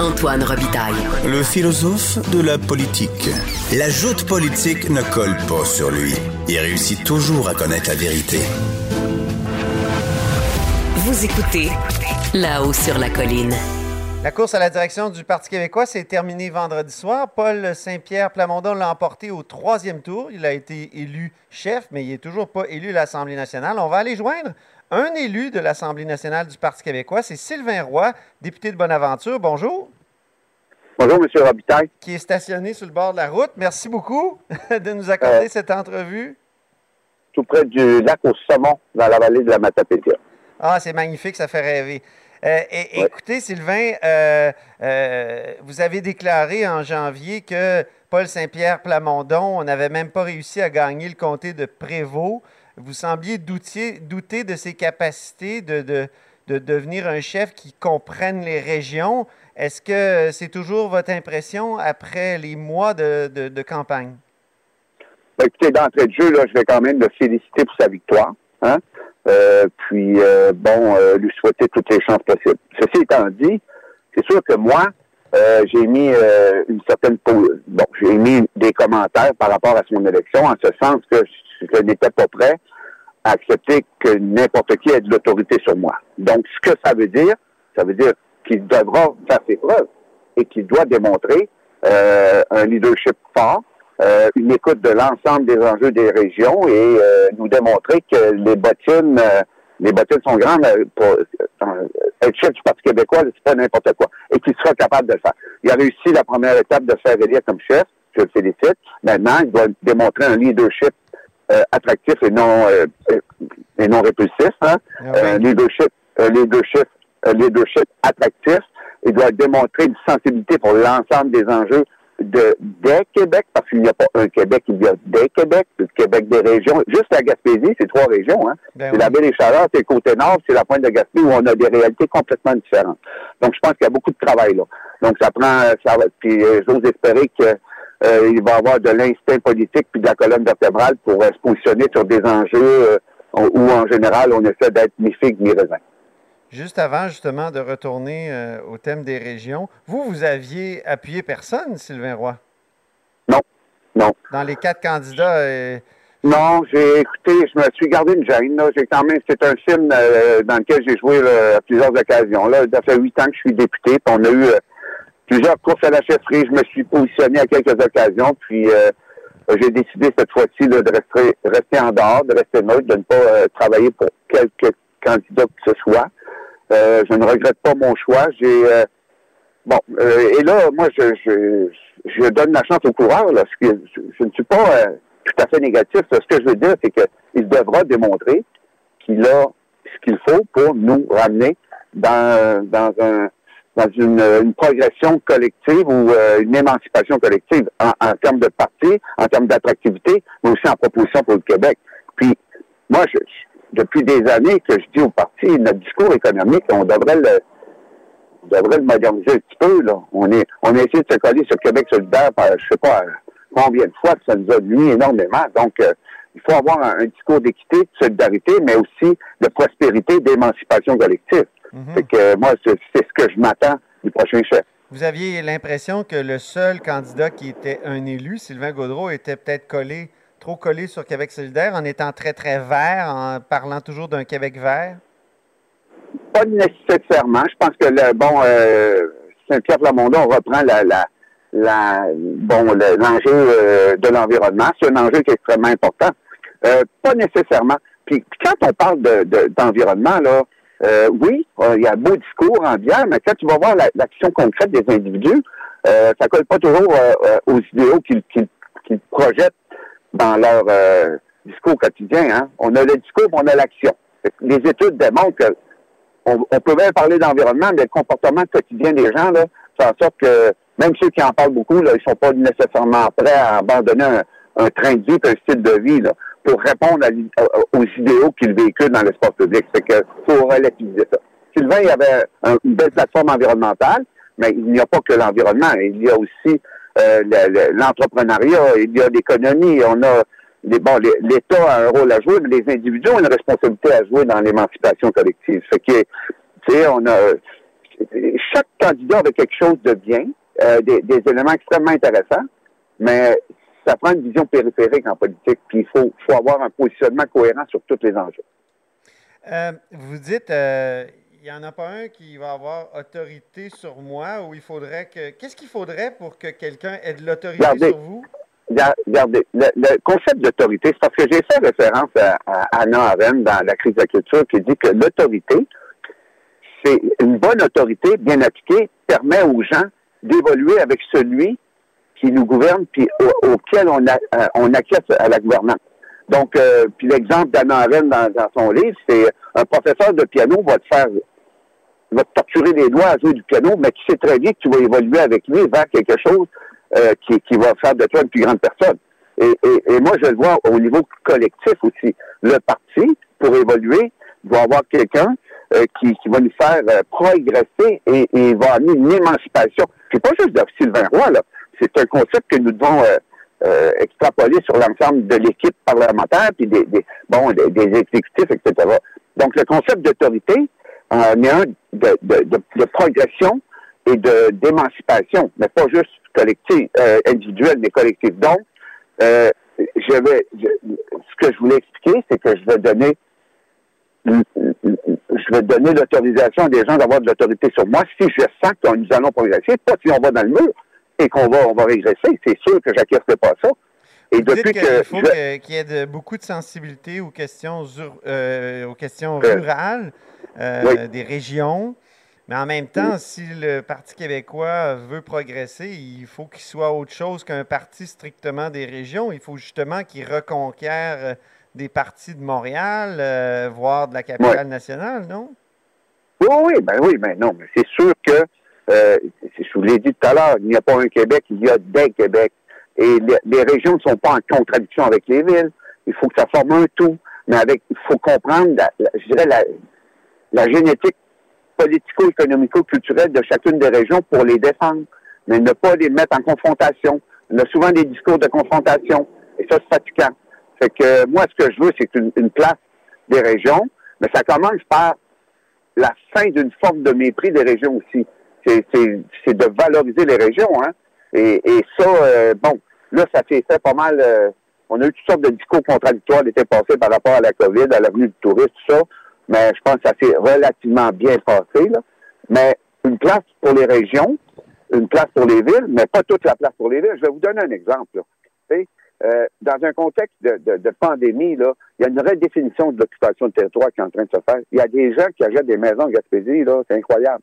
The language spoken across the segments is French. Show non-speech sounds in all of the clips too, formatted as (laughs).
Antoine Robitaille. Le philosophe de la politique. La joute politique ne colle pas sur lui. Il réussit toujours à connaître la vérité. Vous écoutez là-haut sur la colline. La course à la direction du Parti québécois s'est terminée vendredi soir. Paul Saint-Pierre Plamondon l'a emporté au troisième tour. Il a été élu chef, mais il n'est toujours pas élu à l'Assemblée nationale. On va aller joindre un élu de l'Assemblée nationale du Parti québécois. C'est Sylvain Roy, député de Bonaventure. Bonjour. Bonjour, M. Robitaille. Qui est stationné sur le bord de la route. Merci beaucoup (laughs) de nous accorder Euh, cette entrevue. Tout près du lac au saumon, dans la vallée de la Matapédia. Ah, c'est magnifique, ça fait rêver. Euh, et- Ouais. Écoutez, Sylvain, euh, vous avez déclaré en janvier que Paul Saint-Pierre Plamondon, on n'avait même pas réussi à gagner le comté de Prévost. Vous sembliez doutier- douter de ses capacités de, de- de devenir un chef qui comprenne les régions. Est-ce que c'est toujours votre impression après les mois de, de- campagne? Ben, écoutez, d'entrée de jeu, là, je vais quand même le féliciter pour sa victoire. Hein? Euh, puis, euh, bon, euh, lui souhaiter toutes les chances possibles. Ceci étant dit, c'est sûr que moi, j'ai mis une certaine bon, j'ai mis des commentaires par rapport à son élection, en ce sens que je, n'étais pas prêt à accepter que n'importe qui ait de l'autorité sur moi. Donc, ce que ça veut dire, ça veut dire qu'il devra faire ses preuves et qu'il doit démontrer euh, un leadership fort, euh, une écoute de l'ensemble des enjeux des régions et euh, nous démontrer que les bottines, les bottines sont grandes pour être chef du Parti québécois, c'est pas n'importe quoi, et qu'il sera capable de le faire. Il a réussi la première étape de faire élire comme chef, je le félicite. Maintenant, il doit démontrer un leadership euh, attractif et non euh, et non répulsif, hein? Ah oui. un leadership, un leadership, un leadership attractif. Il doit démontrer une sensibilité pour l'ensemble des enjeux de des Québec, parce qu'il n'y a pas un Québec, il y a des Québec, le Québec des régions. Juste la Gaspésie, c'est trois régions. Hein? Ben c'est oui. la baie des Chaleurs, c'est le côté nord, c'est la pointe de Gaspé où on a des réalités complètement différentes. Donc, je pense qu'il y a beaucoup de travail là. Donc, ça prend, ça va, puis euh, j'ose espérer que euh, il va avoir de l'instinct politique puis de la colonne vertébrale pour euh, se positionner sur des enjeux euh, où, en général, on essaie d'être ni figue ni raisin. Juste avant, justement, de retourner au thème des régions, vous, vous aviez appuyé personne, Sylvain Roy? Non, non. Dans les quatre candidats, Non, j'ai écouté, je me suis gardé une gêne. Là. J'ai quand même, c'est un film euh, dans lequel j'ai joué là, à plusieurs occasions. Là, ça fait huit ans que je suis député. puis on a eu euh, plusieurs courses à la chefferie. Je me suis positionné à quelques occasions. Puis euh, j'ai décidé cette fois-ci de rester, rester en dehors, de rester neutre, de ne pas euh, travailler pour quelque candidat que ce soit. Euh, je ne regrette pas mon choix. J'ai euh, bon euh, et là, moi, je, je, je donne la chance au coureur. Là, je ne suis pas euh, tout à fait négatif. Ce que je veux dire, c'est qu'il devra démontrer qu'il a ce qu'il faut pour nous ramener dans, dans un dans une, une progression collective ou euh, une émancipation collective en, en termes de parti, en termes d'attractivité, mais aussi en proposition pour le Québec. Puis, moi, je, je- depuis des années que je dis au parti, notre discours économique, on devrait le, on devrait le moderniser un petit peu. Là. On est, on a essayé de se coller sur Québec solidaire par, je sais pas combien de fois, ça nous a nuit énormément. Donc, euh, il faut avoir un discours d'équité, de solidarité, mais aussi de prospérité, d'émancipation collective. Mhm. Fait que euh, moi, c'est c'est ce que je m'attends du prochain chef. vous aviez l'impression que le seul candidat qui était un élu, Sylvain Gaudreau, était peut-être collé, trop collé sur Québec solidaire en étant très, très vert, en parlant toujours d'un Québec vert? Pas nécessairement. Je pense que le bon euh, Saint-Pierre Plamondon reprend la, la, la bon le- l'enjeu euh, de l'environnement. C'est un enjeu qui est extrêmement important. Euh, pas nécessairement. Puis, puis quand on parle de, de- d'environnement, là, euh, oui, euh, il y a beau discours ambiant, mais quand tu vas voir la- l'action concrète des individus, euh, ça colle pas toujours euh, aux idéaux qu'ils, projettent dans leur discours quotidien. Hein. On a le discours, on a l'action. Les études démontrent que on, on peut bien parler d'environnement, mais le comportement quotidien des gens, là, fait en sorte que même ceux qui en parlent beaucoup, là, ils sont pas nécessairement prêts à abandonner un, train de vie un style de vie pour répondre aux idéaux qu'ils véhiculent dans l'espace public. C'est que faut relativiser ça. Sylvain, il y avait une belle plateforme environnementale, mais il n'y a pas que l'environnement. Il y a aussi euh, l'entrepreneuriat, il y a l'économie, on a bon, l'État a un rôle à jouer, mais les individus ont une responsabilité à jouer dans l'émancipation collective. Fait que, tu sais, on a chaque candidat avait quelque chose de bien, euh, des, éléments extrêmement intéressants, mais ça prend une vision périphérique en politique, puis il faut, faut avoir un positionnement cohérent sur tous les enjeux. Euh, vous dites, euh, il n'y en a pas un qui va avoir autorité sur moi, ou il faudrait que. Qu'est-ce qu'il faudrait pour que quelqu'un ait de l'autorité sur vous? Regardez, le, concept d'autorité, c'est parce que j'ai fait référence à, Anna Arendt dans la crise de la culture qui dit que l'autorité, c'est une bonne autorité bien appliquée permet aux gens d'évoluer avec celui qui nous gouverne puis auquel on, a, euh, on acquiesce à la gouvernance. Donc, euh, puis l'exemple d'Anna Arendt dans, son livre, c'est un professeur de piano va te faire va te torturer les doigts à jouer du piano, mais tu sais très bien que tu vas évoluer avec lui vers quelque chose euh, qui, qui, va faire de toi une plus grande personne. Et, moi, je le vois au niveau collectif aussi. Le parti, pour évoluer, doit avoir quelqu'un euh, qui, va nous faire euh, progresser et, et, va amener une émancipation. C'est pas juste de Sylvain Roy, là. C'est un concept que nous devons extrapoler sur l'ensemble de l'équipe parlementaire, puis des, bon, des, exécutifs, etc. Donc, le concept d'autorité en un de, de, de, progression et de d'émancipation, mais pas juste collective, euh, individuelle, mais collective. Donc, euh, je vais, ce que je voulais expliquer, c'est que je vais donner, je vais donner l'autorisation à des gens d'avoir de l'autorité sur moi si je sens que nous allons progresser, pas si on va dans le mur et qu'on va, on va régresser. C'est sûr que j'acquiescerai pas ça. Et depuis que, faut qu'il y ait de, beaucoup de sensibilité aux questions, euh, aux questions rurales des régions. Mais en même temps, si le Parti québécois veut progresser, il faut qu'il soit autre chose qu'un parti strictement des régions. Il faut justement qu'il reconquiert euh, des partis de Montréal, euh, voire de la capitale nationale, non? Oui, oui, ben oui, ben non. Mais c'est sûr que, euh, je vous l'ai dit tout à l'heure, il n'y a pas un Québec, il y a des Québec. Et les, régions ne sont pas en contradiction avec les villes. Il faut que ça forme un tout. Mais avec, il faut comprendre, je dirais, la, la génétique politico-économico-culturel de chacune des régions pour les défendre, mais ne pas les mettre en confrontation. On a souvent des discours de confrontation, et ça, c'est fatigant. Fait que moi, ce que je veux, c'est une, place des régions, mais ça commence par la fin d'une forme de mépris des régions aussi. C'est de valoriser les régions, hein. Et, ça, euh, bon, là, ça fait, fait pas mal. Euh, on a eu toutes sortes de discours contradictoires l'été passé par rapport à la COVID, à l'avenue du tourisme, tout ça mais je pense que ça s'est relativement bien passé. Là. Mais une place pour les régions, une place pour les villes, mais pas toute la place pour les villes. Je vais vous donner un exemple. Euh, dans un contexte de, pandémie, là, il y a une redéfinition de l'occupation de territoire qui est en train de se faire. Il y a des gens qui achètent des maisons en Gaspésie, là, c'est incroyable.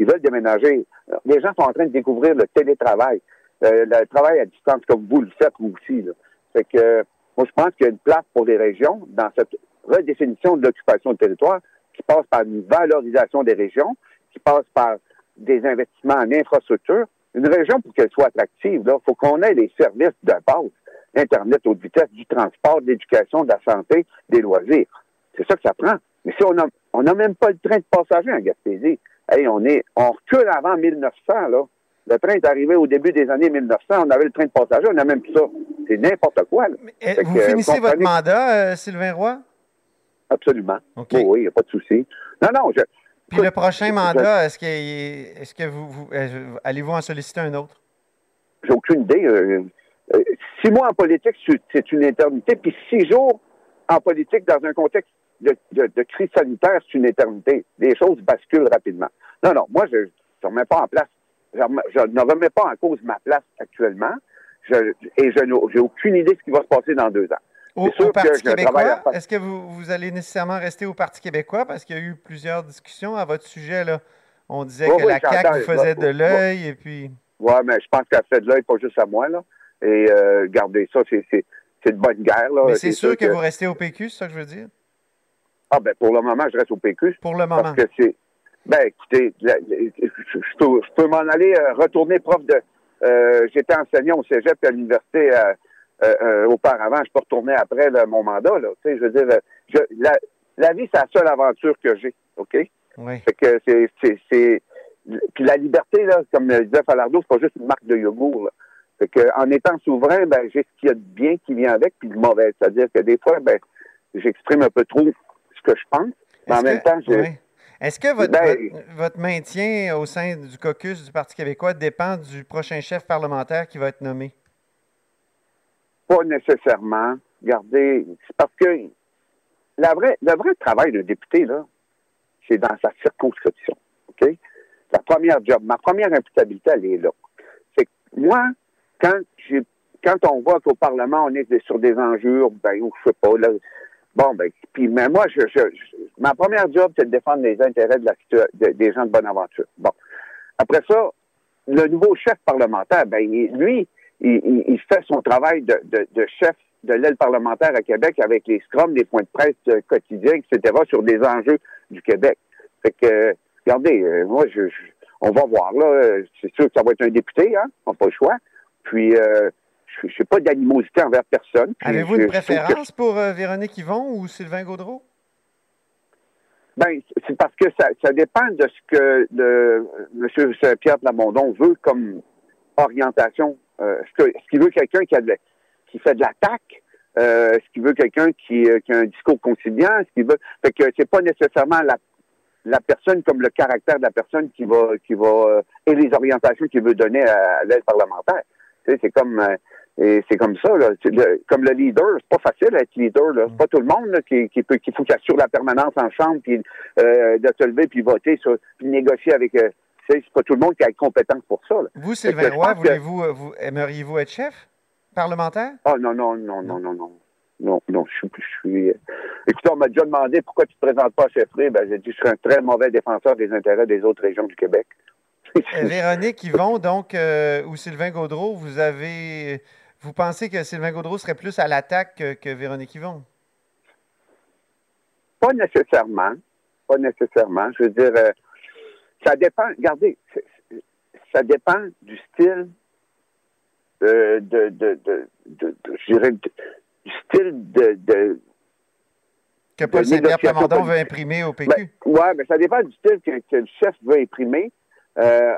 Ils veulent déménager. Les gens sont en train de découvrir le télétravail, euh, le travail à distance comme vous le faites vous aussi. Là. Fait que moi, je pense qu'il y a une place pour les régions dans cette redéfinition de l'occupation de territoire qui passe par une valorisation des régions, qui passe par des investissements en infrastructure. Une région, pour qu'elle soit attractive, il faut qu'on ait les services de base. Internet haute vitesse, du transport, de l'éducation, de la santé, des loisirs. C'est ça que ça prend. Mais si on n'a a même pas le train de passagers en Gaspésie, hey, on est, on recule avant 1900, là. Le train est arrivé au début des années 1900, on avait le train de passagers, on n'a même plus ça. C'est n'importe quoi. Eh, vous finissez votre mandat, euh, Sylvain Roy? Absolument. oui, il n'y a pas de souci. Non, non. Je, Puis le prochain mandat, est-ce que, est que vous, euh, allez-vous en solliciter un autre? J'ai aucune idée. Euh, euh, six mois en politique, c'est une éternité. Puis six jours en politique dans un contexte de, crise sanitaire, c'est une éternité. Les choses basculent rapidement. Non, non, moi, je ne remets pas en place. Je, ne remets pas en cause ma place actuellement. et je n'ai aucune idée de ce qui va se passer dans deux ans. Au, Parti québécois, est-ce que vous, allez nécessairement rester au Parti québécois? Parce qu'il y a eu plusieurs discussions à votre sujet. Là. On disait que la CAQ vous faisait de l'œil et puis... Oui, mais je pense qu'elle fait de l'œil, pas juste à moi. Là. Et euh, gardez ça, c'est de bonne guerre. Là. Mais c'est sûr, que, vous restez au PQ, c'est ça que je veux dire? Ah ben pour le moment, je reste au PQ. Pour le moment. Parce que c'est Ben, écoutez, je, peux, m'en aller euh, retourner prof de. euh, J'étais enseignant au cégep et à l'université euh, auparavant. Je peux retourner après là, mon mandat. Là, tu sais, je veux dire, je, la, la vie, c'est la seule aventure que j'ai. OK? Oui. Fait que c'est, puis la liberté, là, comme le disait Falardeau, c'est pas juste une marque de yogourt. Là. Fait que en étant souverain, ben, j'ai ce qu'il y a de bien qui vient avec, puis de mauvais. C'est-à-dire que des fois, ben, j'exprime un peu trop ce que je pense, mais en Est-ce même que- temps, j'ai, oui. Est-ce que votre, Ben- votre, votre maintien au sein du caucus du Parti québécois dépend du prochain chef parlementaire qui va être nommé? pas nécessairement. Regardez, c'est parce que la vraie, le vrai travail de député, là, c'est dans sa circonscription. OK? La première job, ma première imputabilité, elle est là. C'est que moi, quand j'ai quand on voit qu'au Parlement, on est sur des enjeux, ben, ou je sais pas, là, bon, ben, puis, mais moi, je, je- je- ma première job, c'est de défendre les intérêts de la, de- des gens de Bonaventure. Bon. Après ça, le nouveau chef parlementaire, ben, lui, il, il- il fait son travail de, de- de chef de l'aile parlementaire à Québec avec les scrums, les points de presse euh, quotidiens, etc., sur des enjeux du Québec. Fait que, euh, regardez, euh, moi, je, on va voir, là. C'est sûr que ça va être un député, hein. On n'a pas le choix. Puis, euh, je n'ai pas d'animosité envers personne. Avez-vous une que- préférence pour euh, Véronique Yvon ou Sylvain Gaudreau? Ben, c'est parce que ça, ça dépend de ce que le, M. Pierre Plamondon veut comme orientation. Euh, est-ce est-ce qu'il veut quelqu'un qui, a de- qui fait de l'attaque? Euh, est-ce qu'il veut quelqu'un qui, euh, qui a un discours conciliant? Est-ce qu'il veut. Fait que c'est pas nécessairement la, la personne comme le caractère de la personne qui va qui va euh, et les orientations qu'il veut donner à, l'aide parlementaire. Tu sais, c'est comme euh, et c'est comme ça, là. Le- comme le leader, c'est pas facile d'être leader, là. C'est pas tout le monde là, qui, qui peut qu'il faut qu'il assure la permanence en chambre, puis euh, de se lever, puis voter, sur, puis négocier avec. Euh, c'est pas tout le monde qui a les compétences pour ça. Là. Vous, Sylvain Roy, que- voulez-vous, euh, vous, aimeriez-vous être chef parlementaire? Ah non, non, non, non, non, non. Non, non, je suis. Je suis euh, Écoutez, on m'a déjà demandé pourquoi tu te présentes pas à chefferie. Ben, j'ai dit je suis un très mauvais défenseur des intérêts des autres régions du Québec. Véronique Yvon, donc, euh, ou Sylvain Gaudreau, vous avez. Vous pensez que Sylvain Gaudreau serait plus à l'attaque que, que Véronique Yvon? Pas nécessairement. Pas nécessairement. Je veux dire, euh, ça dépend. Regardez, ça dépend du style euh, de, de, de, de- de- je dirais, du style de, Que Paul négociation Plamondon veut imprimer au Ben, PQ? ouais, mais ça dépend du style que, que le chef veut imprimer euh,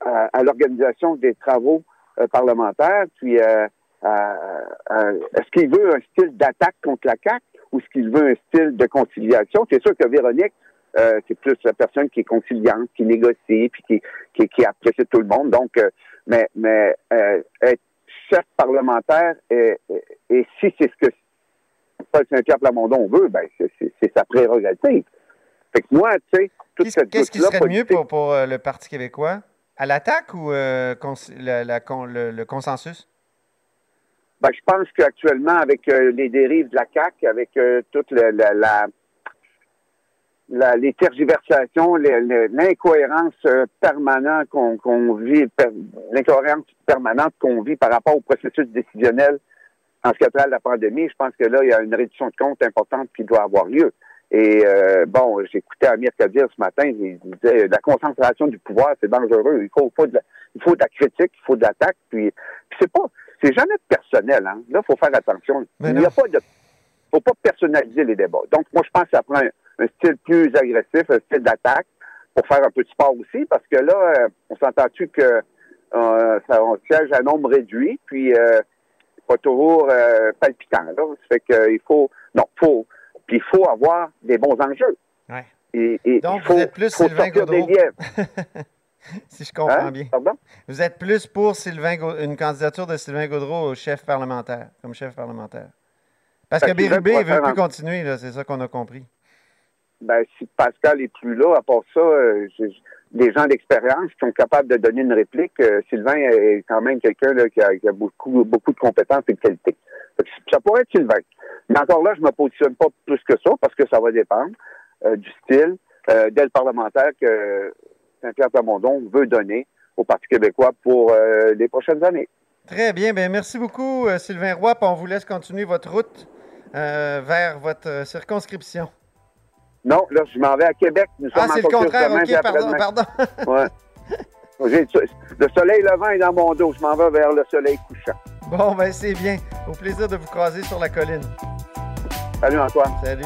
à, à l'organisation des travaux euh, parlementaires. Puis, euh, à- est-ce qu'il veut un style d'attaque contre la CAQ ou est-ce qu'il veut un style de conciliation? C'est sûr que Véronique, euh, c'est plus la personne qui est conciliante, qui négocie, puis qui, qui, qui apprécie tout le monde. Donc, euh, mais, mais euh, être chef parlementaire, et, et, si c'est ce que Paul Saint-Pierre Plamondon veut, ben c'est- sa prérogative. Fait que moi, tu sais, toute Qu'est-ce cette qu'est-ce qui serait mieux pour, pour, euh, le Parti québécois? À l'attaque ou euh, la- con- le, le consensus? Ben, je pense qu'actuellement, avec euh, les dérives de la CAQ, avec euh, toute la, la, la- les tergiversations, l'incohérence euh, permanente qu'on vit, l'incohérence permanente qu'on vit par rapport au processus décisionnel en ce qui a trait à la pandémie, je pense que là, il y a une réduction de compte importante qui doit avoir lieu. Et euh, bon, j'écoutais Amir Kadir ce matin, il disait la concentration du pouvoir, c'est dangereux. Il faut, faut de la, il faut de la critique, il faut de l'attaque. Puis, puis c'est pas, c'est jamais personnel. Hein. Là, il faut faire attention. Mais il n'y a pas de, faut pas personnaliser les débats. Donc, moi, je pense que ça prend un, un style plus agressif, un style d'attaque, pour faire un peu de sport aussi, parce que là, on s'entend-tu que euh, ça, on siège à nombre réduit, puis euh, c'est pas toujours euh, palpitant. Là. Ça fait que il faut, non, faut, puis il faut avoir des bons enjeux. Ouais. Et, et Donc, il faut, vous êtes plus faut Sylvain des Gaudreau. (laughs) si je comprends Hein? bien. Pardon? Vous êtes plus pour Sylvain une candidature de Sylvain Gaudreau au chef parlementaire, comme chef parlementaire. Parce que Parce qu'il Bérubé veut ne veut plus continuer, c'est ça qu'on a compris. Ben, si Pascal est plus là, à part ça, euh, des gens d'expérience qui sont capables de donner une réplique. euh, Sylvain est quand même quelqu'un qui, a, qui a beaucoup, beaucoup de compétences et de qualités. Ça pourrait être Sylvain. Mais encore là, je me positionne pas plus que ça parce que ça va dépendre euh, du style euh, d'aile parlementaire que Saint-Pierre Plamondon veut donner au Parti québécois pour euh, les prochaines années. Très bien. Ben, merci beaucoup, euh, Sylvain Roy. puis on vous laisse continuer votre route vers votre circonscription. Non, là, je m'en vais à Québec. Nous Ah, c'est le contraire. OK, pardon, pardon. Ouais. (laughs) Le soleil levant est dans mon dos. Je m'en vais vers le soleil couchant. Bon, ben c'est bien. Au plaisir de vous croiser sur la colline. Salut Antoine. Salut.